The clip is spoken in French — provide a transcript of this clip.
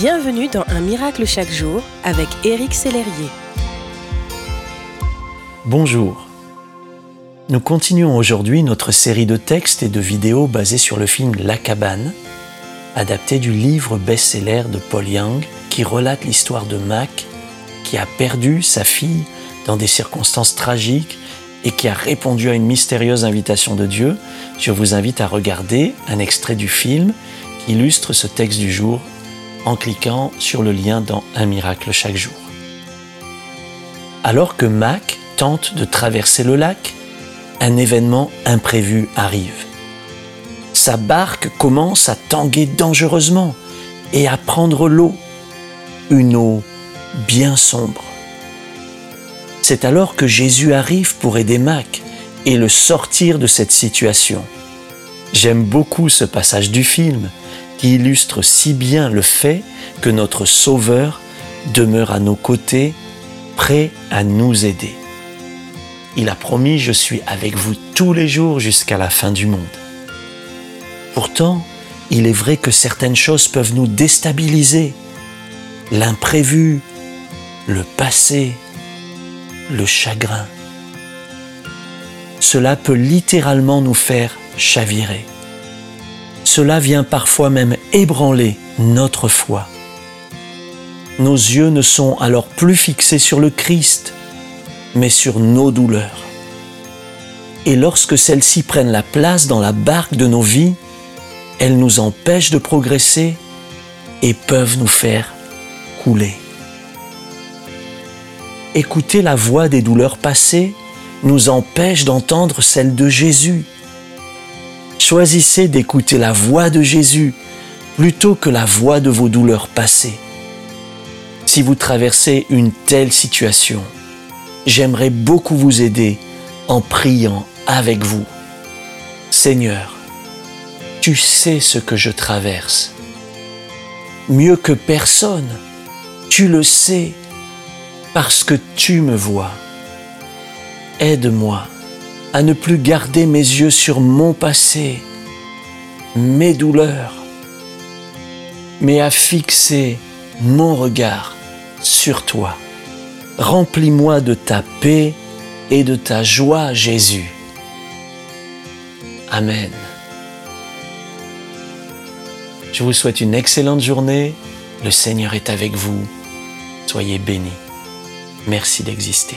Bienvenue dans Un miracle chaque jour avec Éric Sellerier. Bonjour. Nous continuons aujourd'hui notre série de textes et de vidéos basés sur le film La cabane, adapté du livre best-seller de Paul Young qui relate l'histoire de Mac qui a perdu sa fille dans des circonstances tragiques et qui a répondu à une mystérieuse invitation de Dieu. Je vous invite à regarder un extrait du film qui illustre ce texte du jour en cliquant sur le lien dans Un miracle chaque jour. Alors que Mac tente de traverser le lac, un événement imprévu arrive. Sa barque commence à tanguer dangereusement et à prendre l'eau, une eau bien sombre. C'est alors que Jésus arrive pour aider Mac et le sortir de cette situation. J'aime beaucoup ce passage du film qui illustre si bien le fait que notre Sauveur demeure à nos côtés, prêt à nous aider. Il a promis, je suis avec vous tous les jours jusqu'à la fin du monde. Pourtant, il est vrai que certaines choses peuvent nous déstabiliser. L'imprévu, le passé, le chagrin. Cela peut littéralement nous faire chavirer. Cela vient parfois même ébranler notre foi. Nos yeux ne sont alors plus fixés sur le Christ, mais sur nos douleurs. Et lorsque celles-ci prennent la place dans la barque de nos vies, elles nous empêchent de progresser et peuvent nous faire couler. Écouter la voix des douleurs passées nous empêche d'entendre celle de Jésus Choisissez d'écouter la voix de Jésus plutôt que la voix de vos douleurs passées. Si vous traversez une telle situation, j'aimerais beaucoup vous aider en priant avec vous. Seigneur, tu sais ce que je traverse. Mieux que personne, tu le sais parce que tu me vois. Aide-moi à ne plus garder mes yeux sur mon passé, mes douleurs, mais à fixer mon regard sur toi. Remplis-moi de ta paix et de ta joie, Jésus. Amen. Je vous souhaite une excellente journée. Le Seigneur est avec vous. Soyez bénis. Merci d'exister.